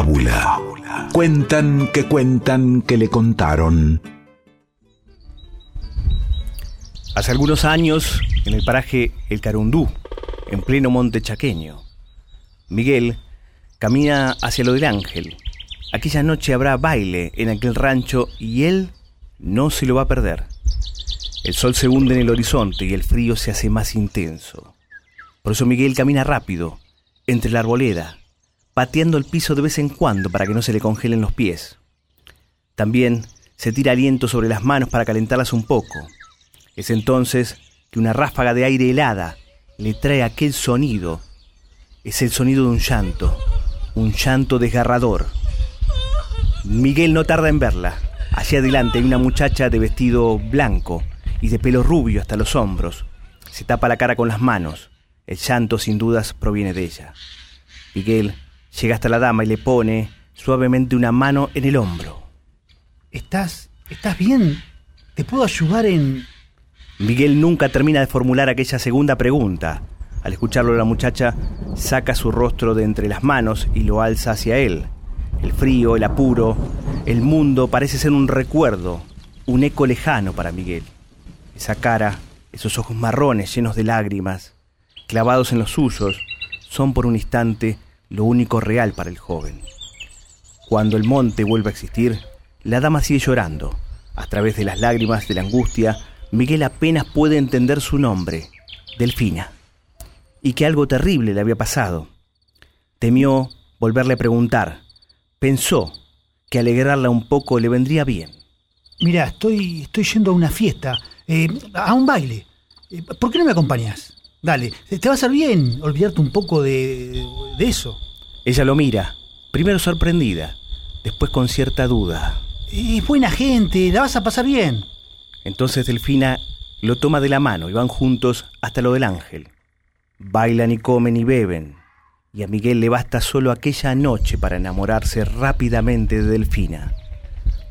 Fábula. Cuentan que cuentan que le contaron. Hace algunos años, en el paraje El Carundú, en pleno monte chaqueño, Miguel camina hacia lo del ángel. Aquella noche habrá baile en aquel rancho y él no se lo va a perder. El sol se hunde en el horizonte y el frío se hace más intenso. Por eso Miguel camina rápido, entre la arboleda, pateando el piso de vez en cuando para que no se le congelen los pies. También se tira aliento sobre las manos para calentarlas un poco. Es entonces que una ráfaga de aire helada le trae aquel sonido. Es el sonido de un llanto, un llanto desgarrador. Miguel no tarda en verla. Hacia adelante hay una muchacha de vestido blanco y de pelo rubio hasta los hombros. Se tapa la cara con las manos. El llanto sin dudas proviene de ella. Miguel llega hasta la dama y le pone suavemente una mano en el hombro. ¿Estás, estás bien? ¿Te puedo ayudar en...? Miguel nunca termina de formular aquella segunda pregunta. Al escucharlo la muchacha saca su rostro de entre las manos y lo alza hacia él. El frío, el apuro, el mundo parece ser un recuerdo, un eco lejano para Miguel. Esa cara, esos ojos marrones llenos de lágrimas, clavados en los suyos, son por un instante lo único real para el joven. Cuando el monte vuelve a existir, la dama sigue llorando. A través de las lágrimas de la angustia, Miguel apenas puede entender su nombre, Delfina, y que algo terrible le había pasado. Temió volverle a preguntar. Pensó que alegrarla un poco le vendría bien. Mira, estoy, estoy yendo a una fiesta, eh, a un baile. Eh, ¿Por qué no me acompañas? Dale, te va a hacer bien olvidarte un poco de, de eso. Ella lo mira, primero sorprendida, después con cierta duda. Es buena gente, la vas a pasar bien. Entonces Delfina lo toma de la mano y van juntos hasta lo del ángel. Bailan y comen y beben, y a Miguel le basta solo aquella noche para enamorarse rápidamente de Delfina.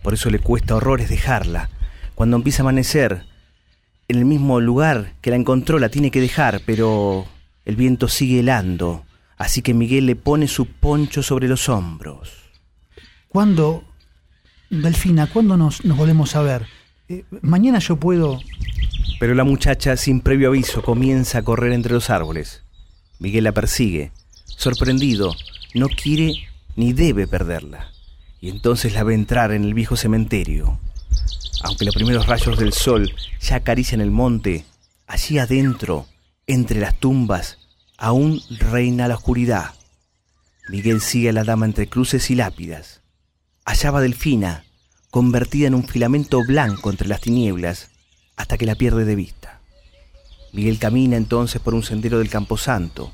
Por eso le cuesta horrores dejarla. Cuando empieza a amanecer, en el mismo lugar que la encontró la tiene que dejar, pero el viento sigue helando, así que Miguel le pone su poncho sobre los hombros. ¿Cuándo, Delfina, cuándo nos, nos volvemos a ver? Eh, mañana yo puedo... Pero la muchacha, sin previo aviso, comienza a correr entre los árboles. Miguel la persigue. Sorprendido, no quiere ni debe perderla. Y entonces la ve entrar en el viejo cementerio. Aunque los primeros rayos del sol ya acarician el monte, allí adentro, entre las tumbas, aún reina la oscuridad. Miguel sigue a la dama entre cruces y lápidas. Allá va Delfina, convertida en un filamento blanco entre las tinieblas, hasta que la pierde de vista. Miguel camina entonces por un sendero del Camposanto,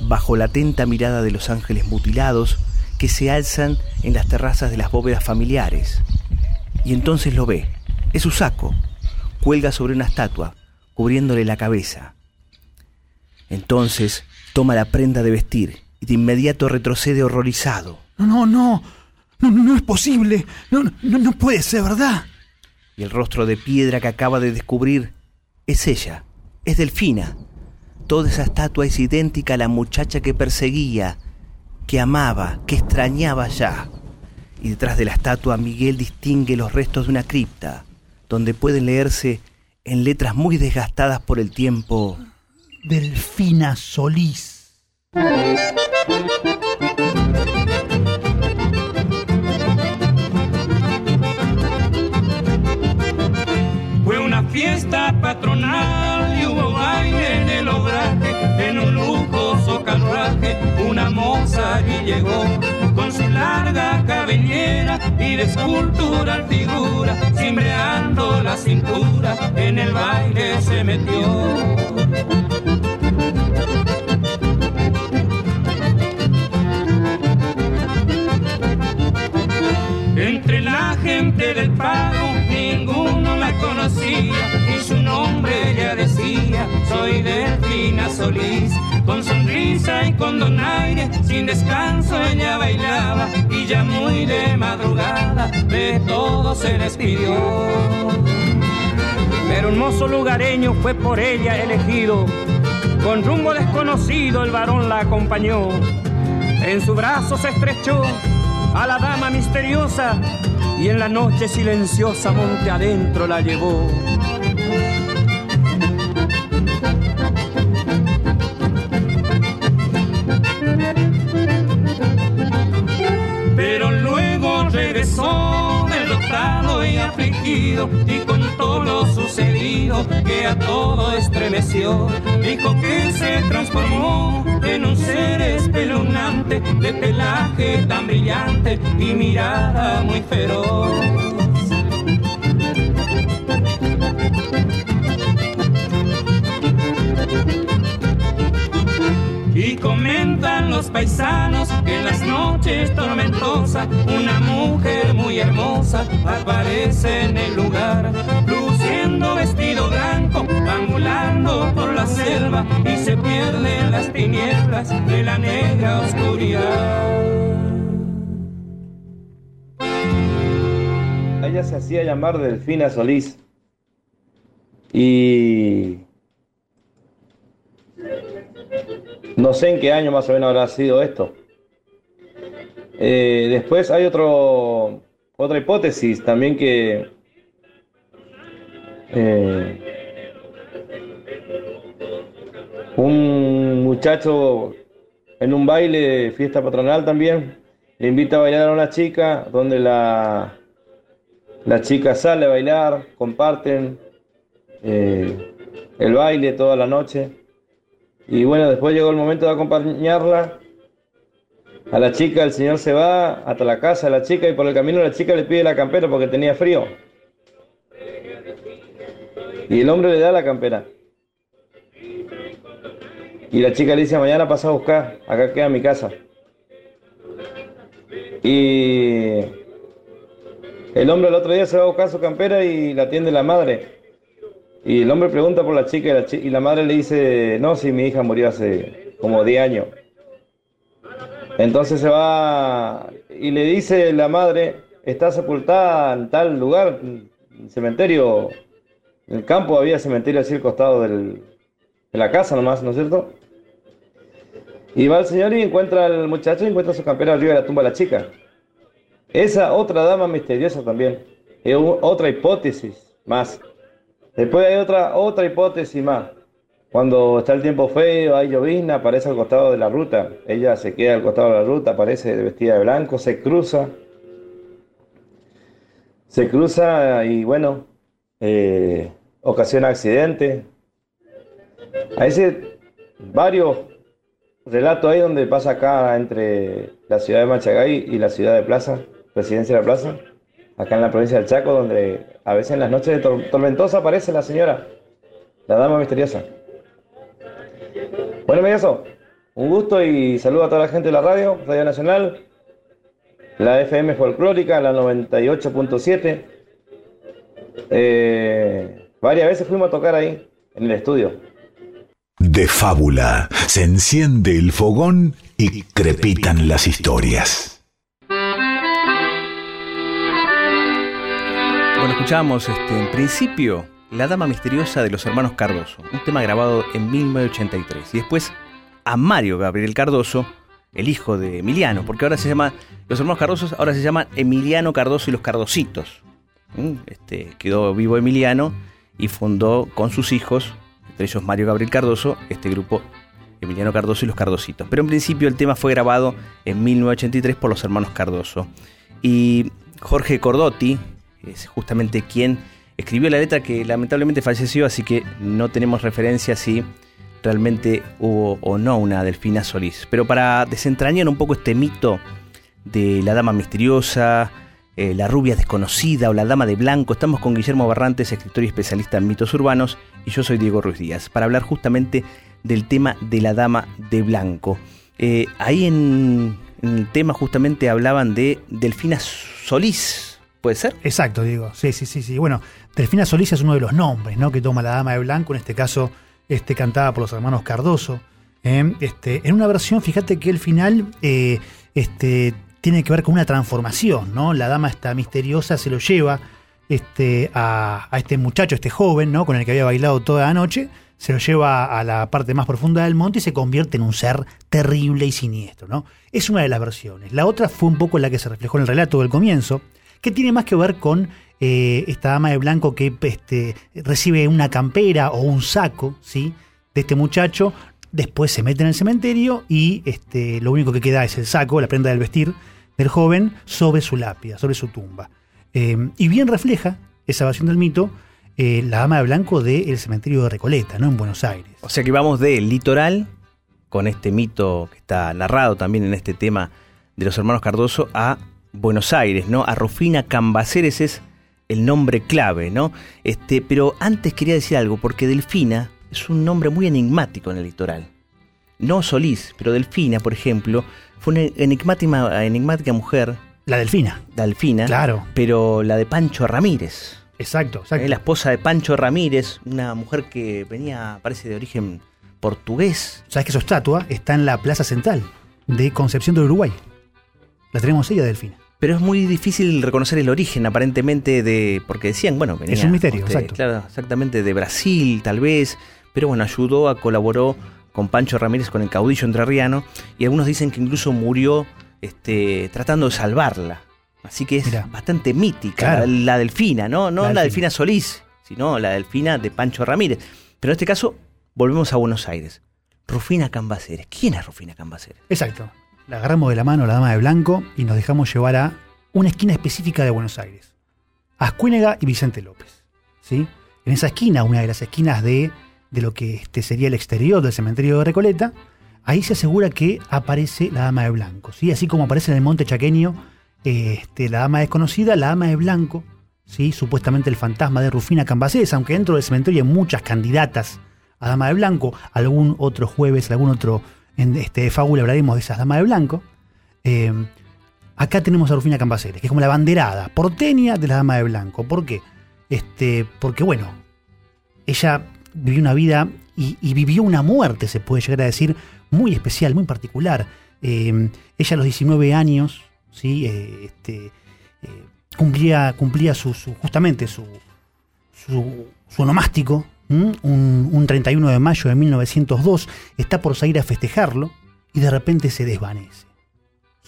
bajo la atenta mirada de los ángeles mutilados que se alzan en las terrazas de las bóvedas familiares, y entonces lo ve. Es su saco. Cuelga sobre una estatua, cubriéndole la cabeza. Entonces toma la prenda de vestir y de inmediato retrocede horrorizado. No, no, no. No, no, es posible. No, no, no puede ser verdad. Y el rostro de piedra que acaba de descubrir es ella. Es Delfina. Toda esa estatua es idéntica a la muchacha que perseguía, que amaba, que extrañaba ya y detrás de la estatua Miguel distingue los restos de una cripta, donde pueden leerse en letras muy desgastadas por el tiempo Delfina Solís. Fue una fiesta patronal y hubo baile en el obraje, en un lujoso carruaje, una moza y llegó con su larga cabellera y de escultural figura, cimbreando la cintura, en el baile se metió. Del pago ninguno la conocía y su nombre ya decía, soy Delfina Solís. Con sonrisa y con donaire, sin descanso ella bailaba y ya muy de madrugada de todo se despidió. Pero un mozo lugareño fue por ella elegido, con rumbo desconocido el varón la acompañó. En su brazo se estrechó a la dama misteriosa y en la noche silenciosa monte adentro la llevó. Pero luego regresó y contó lo sucedido que a todo estremeció. Dijo que se transformó en un ser espeluznante de pelaje tan brillante y mirada muy feroz. Y comentan los paisanos que en las noches tormentosas una mujer hermosa aparece en el lugar, luciendo vestido blanco, ambulando por la selva y se pierde en las tinieblas de la negra oscuridad. Ella se hacía llamar Delfina Solís. Y no sé en qué año más o menos habrá sido esto. Eh, después hay otro, otra hipótesis también que eh, un muchacho en un baile, fiesta patronal también, le invita a bailar a una chica donde la, la chica sale a bailar, comparten eh, el baile toda la noche. Y bueno, después llegó el momento de acompañarla. A la chica el señor se va hasta la casa de la chica y por el camino la chica le pide la campera porque tenía frío. Y el hombre le da la campera. Y la chica le dice, mañana pasa a buscar, acá queda mi casa. Y el hombre el otro día se va a buscar su campera y la atiende la madre. Y el hombre pregunta por la chica y la, y la madre le dice, no, si mi hija murió hace como 10 años. Entonces se va y le dice la madre, está sepultada en tal lugar, el cementerio, en el campo había cementerio así al costado del- de la casa nomás, ¿no es cierto? Y va el señor y encuentra al muchacho y encuentra su campera arriba de la tumba de la chica. Esa otra dama misteriosa también, es otra hipótesis más. Después hay otra, otra hipótesis más. Cuando está el tiempo feo, hay llovizna, aparece al costado de la ruta. Ella se queda al costado de la ruta, aparece vestida de blanco, se cruza. Se cruza y bueno, eh, ocasiona accidente. Hay varios relatos ahí donde pasa acá entre la ciudad de Machagay y la ciudad de Plaza, Presidencia de la Plaza, acá en la provincia del Chaco, donde a veces en las noches de tor- tormentosa aparece la señora, la dama misteriosa. Bueno, Mellazo, un gusto y saludo a toda la gente de la radio, Radio Nacional, la FM Folclórica, la 98.7. Eh, varias veces fuimos a tocar ahí, en el estudio. De fábula se enciende el fogón y crepitan las historias. Bueno, escuchábamos este, en principio La Dama Misteriosa de los Hermanos Cardoso, un tema grabado en 1983. Y después a Mario Gabriel Cardoso, el hijo de Emiliano, porque ahora se llama, los hermanos Cardosos ahora se llaman Emiliano Cardoso y los Cardositos. ¿Mm? Este, quedó vivo Emiliano y fundó con sus hijos, entre ellos Mario Gabriel Cardoso, este grupo Emiliano Cardoso y los Cardositos. Pero en principio el tema fue grabado en 1983 por los hermanos Cardoso. Y Jorge Cordotti es justamente quien escribió la letra que lamentablemente falleció, así que no tenemos referencia si realmente hubo o no una Delfina Solís. Pero para desentrañar un poco este mito de la dama misteriosa, eh, la rubia desconocida o la dama de blanco, estamos con Guillermo Barrantes, escritor y especialista en mitos urbanos, y yo soy Diego Ruiz Díaz, para hablar justamente del tema de la dama de blanco. Eh, ahí en, el tema justamente hablaban de Delfina Solís, ¿puede ser? Exacto, digo. Sí, sí, sí, sí. Bueno, Delfina Solís es uno de los nombres, ¿no? Que toma la Dama de Blanco, en este caso, este cantada por los hermanos Cardoso. ¿eh? Este, en una versión, fíjate que el final eh, este, tiene que ver con una transformación, ¿no? La dama esta misteriosa se lo lleva este, a, a este muchacho, este joven, ¿no? Con el que había bailado toda la noche, se lo lleva a la parte más profunda del monte y se convierte en un ser terrible y siniestro. ¿no? Es una de las versiones. La otra fue un poco la que se reflejó en el relato del comienzo, que tiene más que ver con eh, esta dama de blanco que este, recibe una campera o un saco ¿sí? de este muchacho, después se mete en el cementerio y este, lo único que queda es el saco, la prenda del vestir del joven sobre su lápida, sobre su tumba. Eh, y bien refleja esa versión del mito eh, la dama de blanco del cementerio de Recoleta, ¿no? En Buenos Aires. O sea que vamos del litoral, con este mito que está narrado también en este tema de los hermanos Cardoso, a Buenos Aires, ¿no? A Rufina Cambaceres es el nombre clave, ¿no? Este, pero antes quería decir algo, porque Delfina es un nombre muy enigmático en el litoral. No Solís, pero Delfina, por ejemplo, fue una enigmática, enigmática mujer. La Delfina. Delfina. Claro. Pero la de Pancho Ramírez. Exacto, exacto. La esposa de Pancho Ramírez, una mujer que venía, parece, de origen portugués. ¿Sabes que su estatua está en la Plaza Central de Concepción del Uruguay? La tenemos ella, Delfina. Pero es muy difícil reconocer el origen, aparentemente, de. Porque decían, bueno, venía. Es un misterio, exacto. Claro, exactamente, de Brasil, tal vez. Pero bueno, ayudó, a, colaboró con Pancho Ramírez, con el caudillo entrerriano. Y algunos dicen que incluso murió este, tratando de salvarla. Así que es Mirá. bastante mítica, Claro. la, la delfina, ¿no? No La la, delfina. delfina Solís, sino la delfina de Pancho Ramírez. Pero en este caso, volvemos a Buenos Aires. Rufina Cambaceres. ¿Quién es Rufina Cambaceres? Exacto. La agarramos de la mano a la dama de blanco y nos dejamos llevar a una esquina específica de Buenos Aires. Ascuénega y Vicente López. ¿sí? En esa esquina, una de las esquinas de, de lo que este sería el exterior del cementerio de Recoleta, ahí se asegura que aparece la dama de blanco. ¿sí? Así como aparece en el monte chaqueño este, la dama desconocida, la dama de blanco, ¿sí? supuestamente el fantasma de Rufina Cambaceres, aunque dentro del cementerio hay muchas candidatas a dama de blanco, algún otro jueves, algún otro en este fábula hablaremos de esas damas de blanco. Eh, acá tenemos a Rufina Cambaceres, que es como la banderada porteña de la dama de blanco. ¿Por qué? Este, porque bueno, ella vivió una vida y, vivió una muerte, se puede llegar a decir, muy especial, muy particular. Eh, ella a los 19 años, ¿sí? Eh, este, cumplía, cumplía su, justamente su, su, su onomástico. Un, un 31 de mayo de 1902, está por salir a festejarlo y de repente se desvanece.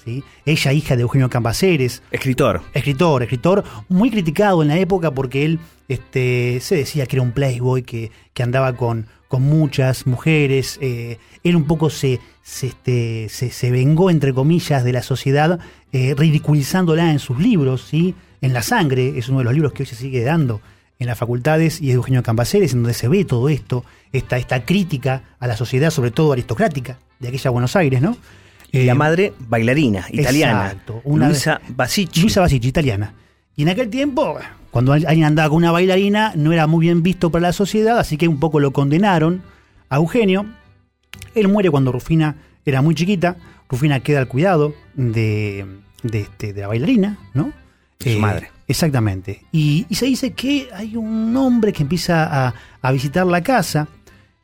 ¿sí? Ella, hija de Eugenio Cambaceres, Escritor. escritor, escritor muy criticado en la época porque él este, se decía que era un playboy, que, que andaba con, con muchas mujeres. eh, él un poco se, se, este, se, se vengó, entre comillas, de la sociedad, eh, ridiculizándola en sus libros, ¿sí? En La Sangre, es uno de los libros que hoy se sigue dando en las facultades y es de Eugenio Cambaceres, en donde se ve todo esto, esta, esta crítica a la sociedad, sobre todo aristocrática, de aquella Buenos Aires, ¿no? Y la Eh, madre, bailarina, italiana. exacto, una- Luisa Basicci. Luisa Basicci, italiana. Y en aquel tiempo, cuando alguien andaba con una bailarina, no era muy bien visto para la sociedad, así que un poco lo condenaron a Eugenio. Él muere cuando Rufina era muy chiquita. Rufina queda al cuidado de, de, este, de la bailarina, ¿no? De su madre. Exactamente. Y, y se dice que hay un hombre que empieza a, a visitar la casa.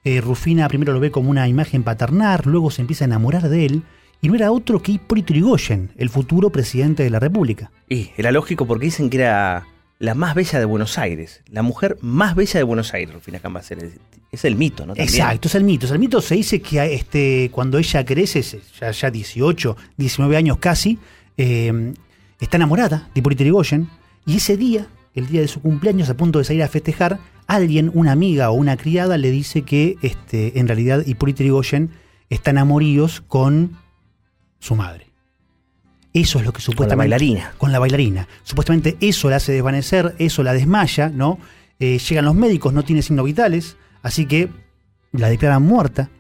Eh, Rufina primero lo ve como una imagen paternal, luego se empieza a enamorar de él. Y no era otro que Hipólito Yrigoyen, el futuro presidente de la República. Y era lógico porque dicen que era la más bella de Buenos Aires. La mujer más bella de Buenos Aires, Rufina Cambaceres. Es el mito, ¿no? También. Exacto, es el mito. Es el mito se dice que este, cuando ella crece, ya, ya 18, 19 años casi, eh, está enamorada de Hipólito Yrigoyen. Y ese día, el día de su cumpleaños, a punto de salir a festejar, alguien, una amiga o una criada, le dice que este, en realidad Hipólito Yrigoyen está en amoríos con su madre. Eso es lo que Con la supuestamente bailarina. con la bailarina. Supuestamente eso la hace desvanecer, eso la desmaya, ¿no? Eh, llegan los médicos, no tiene signos vitales, así que la declaran muerta,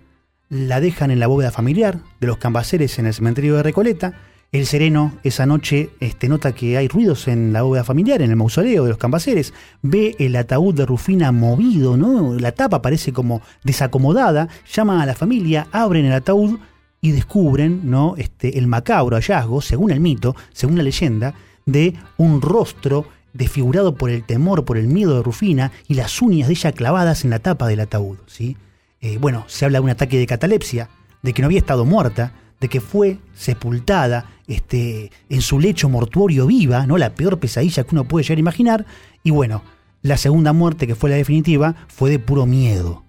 la dejan en la bóveda familiar de los cambaceres en el cementerio de Recoleta. El sereno esa noche este, nota que hay ruidos en la bóveda familiar, en el mausoleo de los cambaceres. Ve el ataúd de Rufina movido, ¿no? La tapa parece como desacomodada. Llama a la familia, abren el ataúd y descubren ¿no? este, el macabro hallazgo, según el mito, según la leyenda, de un rostro desfigurado por el temor, por el miedo de Rufina y las uñas de ella clavadas en la tapa del ataúd. ¿sí? Eh, bueno, se habla de un ataque de catalepsia, de que no había estado muerta, de que fue sepultada este, en su lecho mortuorio viva, ¿no? la peor pesadilla que uno puede llegar a imaginar. Y bueno, la segunda muerte, que fue la definitiva, fue de puro miedo.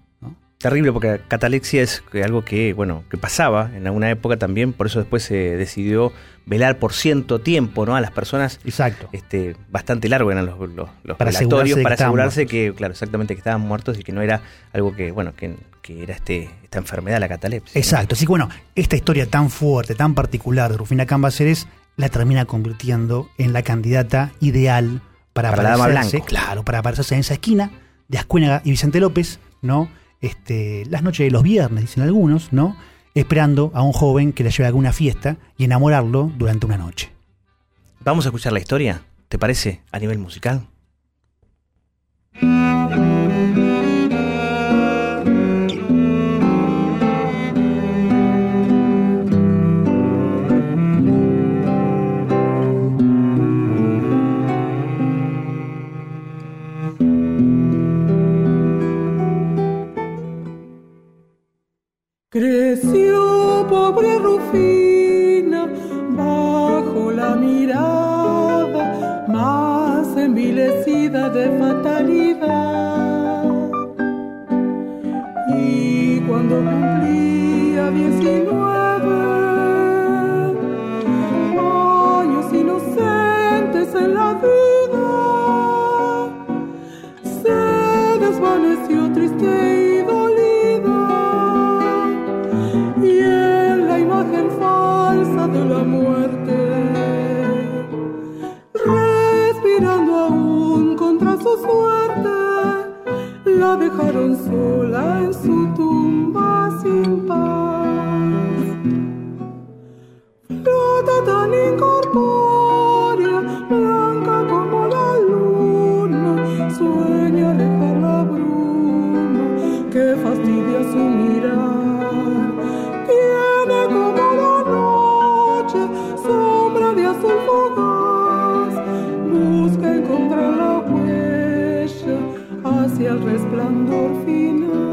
Terrible porque catalexia es algo que, bueno, que pasaba en alguna época también, por eso después se decidió velar por cierto tiempo, ¿no? A las personas. Exacto. Este, bastante largo eran los, los, los Para asegurarse para que asegurarse claro, exactamente que estaban muertos y que no era algo que, bueno, que, que era este, esta enfermedad, la catalepsia. Exacto. Así que bueno, esta historia tan fuerte, tan particular de Rufina Cambaceres la termina convirtiendo en la candidata ideal para, Para aparecerse, claro, para aparecerse en esa esquina de Ascuénaga y Vicente López, ¿no? Este, las noches de los viernes, dicen algunos, ¿no? Esperando a un joven que la lleve a alguna fiesta y enamorarlo durante una noche. Vamos a escuchar la historia, ¿te parece? A nivel musical. En la vida, se desvaneció triste resplandor final.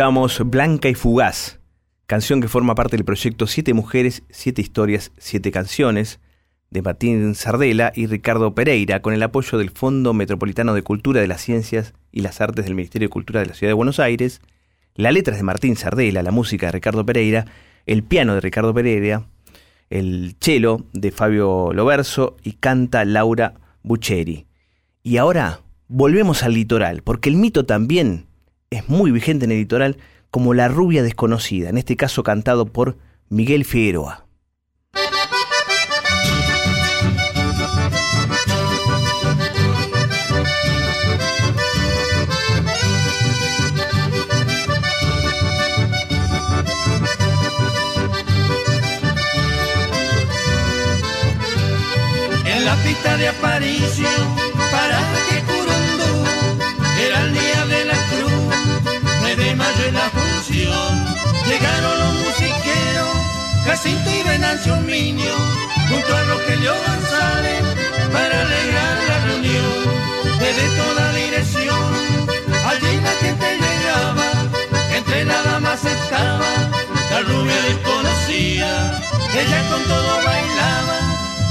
Escuchamos Blanca y Fugaz, canción que forma parte del proyecto Siete Mujeres, Siete Historias, Siete Canciones, de Martín Sardela y Ricardo Pereira, con el apoyo del Fondo Metropolitano de Cultura de las Ciencias y las Artes del Ministerio de Cultura de la Ciudad de Buenos Aires, la letra es de Martín Sardela, la música de Ricardo Pereira, el piano de Ricardo Pereira, el cello de Fabio Loverso y canta Laura Bucheri. Y ahora volvemos al litoral, porque el mito también es muy vigente en el litoral como La rubia desconocida, en este caso cantado por Miguel Figueroa. En la pista de aparición,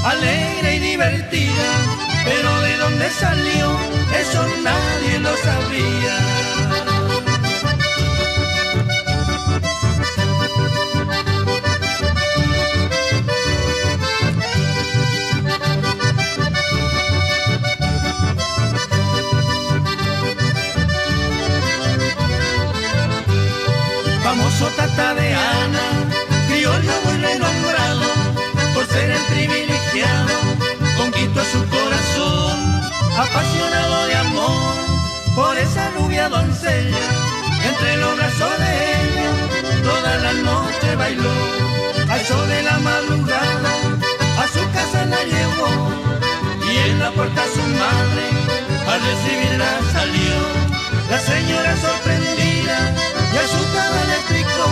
alegre y divertida, pero de dónde salió, eso nadie lo sabía. famoso tata de esa rubia doncella, entre los brazos de ella, toda la noche bailó, al sol de la madrugada, a su casa la llevó, y en la puerta su madre, al recibirla salió, la señora sorprendida, y asustada le explicó,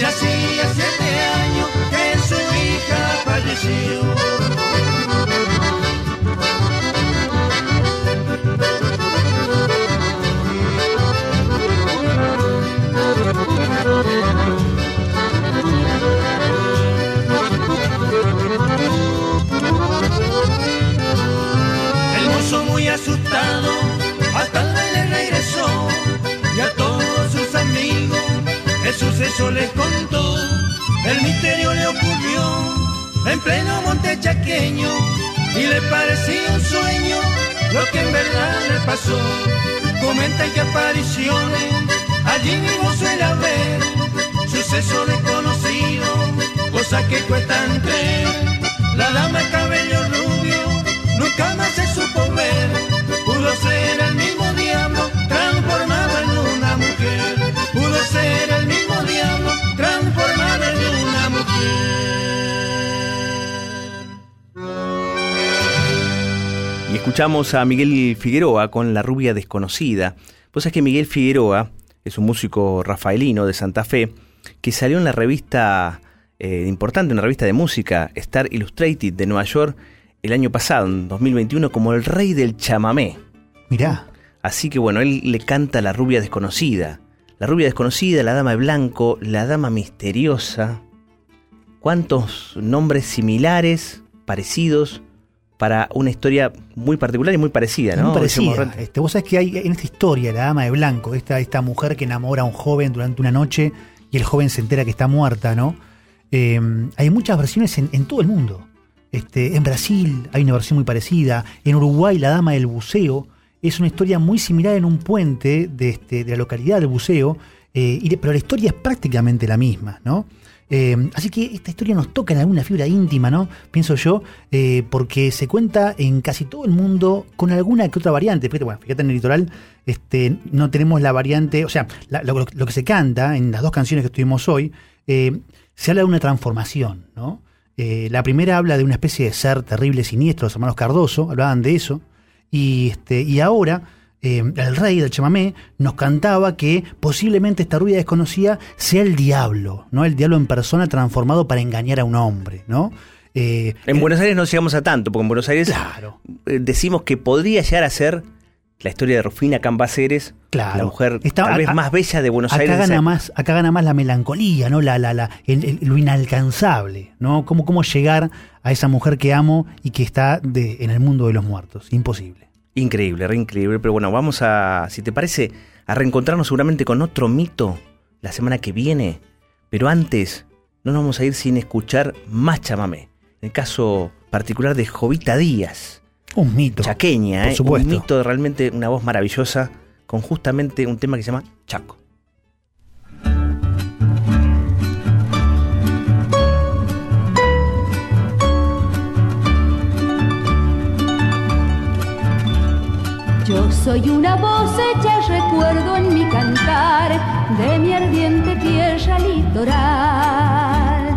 ya hacía siete años que su hija falleció. Y le parecía un sueño lo que en verdad le pasó. Comentan que apariciones allí mismo suele haber, suceso desconocido, cosa que cuestan creer. La dama cabello rubio nunca más se supo ver, pudo ser Y escuchamos a Miguel Figueroa con La rubia desconocida. Pues es que Miguel Figueroa es un músico rafaelino de Santa Fe que salió en la revista eh, importante, una revista de música, Star Illustrated de Nueva York, el año pasado, en 2021, como el rey del chamamé. Mirá. Así que bueno, él le canta La rubia desconocida. La rubia desconocida, la dama de blanco, la dama misteriosa. ¿Cuántos nombres similares, parecidos, para una historia muy particular y muy parecida, ¿no? Muy parecida. Este, vos sabés que hay en esta historia, la dama de blanco, esta, esta mujer que enamora a un joven durante una noche y el joven se entera que está muerta, ¿no? Eh, hay muchas versiones en, en todo el mundo. Este, en Brasil hay una versión muy parecida. En Uruguay, la dama del buceo es una historia muy similar en un puente de, este, de la localidad del buceo, eh, y de- pero la historia es prácticamente la misma, ¿no? Eh, así que esta historia nos toca en alguna fibra íntima, ¿no? Pienso yo, eh, porque se cuenta en casi todo el mundo con alguna que otra variante. Fíjate, bueno, fíjate en el litoral, este, no tenemos la variante, o sea, lo, que se canta en las dos canciones que estuvimos hoy, eh, se habla de una transformación, ¿no? La primera habla de una especie de ser terrible, siniestro, los hermanos Cardoso, hablaban de eso, y, este, y ahora eh, el rey del chamamé nos cantaba que posiblemente esta rubia desconocida sea el diablo, ¿no? El diablo en persona transformado para engañar a un hombre, ¿no? Eh, En eh, Buenos Aires no llegamos a tanto, porque en Buenos Aires Claro. decimos que podría llegar a ser la historia de Rufina Cambaceres, Claro. la mujer Está- tal vez a- más bella de Buenos acá Aires. gana más, acá gana más la melancolía, ¿no? La, la, la, el- el- lo inalcanzable, ¿no? Cómo, cómo llegar a esa mujer que amo y que está de, en el mundo de los muertos. Imposible. Increíble, re increíble. Pero bueno, vamos a, si te parece, a reencontrarnos seguramente con otro mito la semana que viene. Pero antes, no nos vamos a ir sin escuchar más chamamé. En el caso particular de Jovita Díaz, Un mito. chaqueña, Por ¿eh? supuesto. un mito, realmente una voz maravillosa, con justamente un tema que se llama Chaco. Yo soy una voz hecha recuerdo en mi cantar de mi ardiente tierra litoral.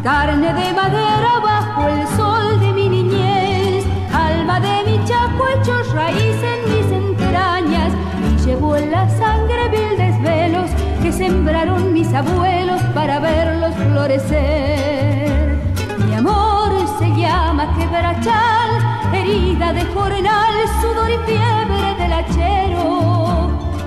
Carne de madera bajo el sol de mi niñez, alma de mi chaco hecho raíz en mis entrañas y llevo en la sangre vil desvelos que sembraron mis abuelos para verlos florecer. Mi amor se llama quebrachal, herida de jornal, sudor y fiebre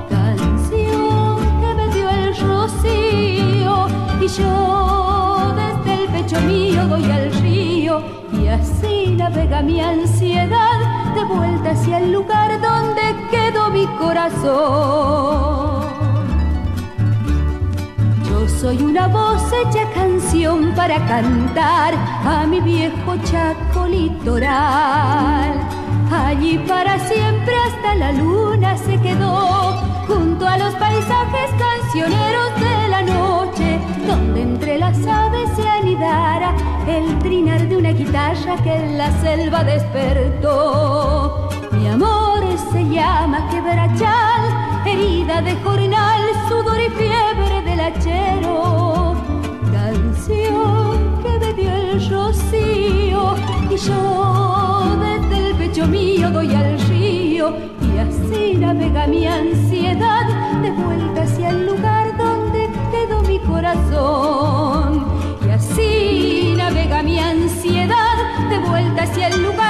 Canción que me dio el rocío y yo desde el pecho mío doy al río y así navega mi ansiedad de vuelta hacia el lugar donde quedó mi corazón. Yo soy una voz hecha canción para cantar a mi viejo chaco litoral. Allí para siempre hasta la luna se quedó junto a los paisajes cancioneros de la noche, donde entre las aves se anidara el trinar de una guitarra que en la selva despertó. Mi amor se llama quebrachal, herida de jornal, sudor y fiebre del hachero. mío doy al río y así navega mi ansiedad de vuelta hacia el lugar donde quedó mi corazón. Y así navega mi ansiedad de vuelta hacia el lugar.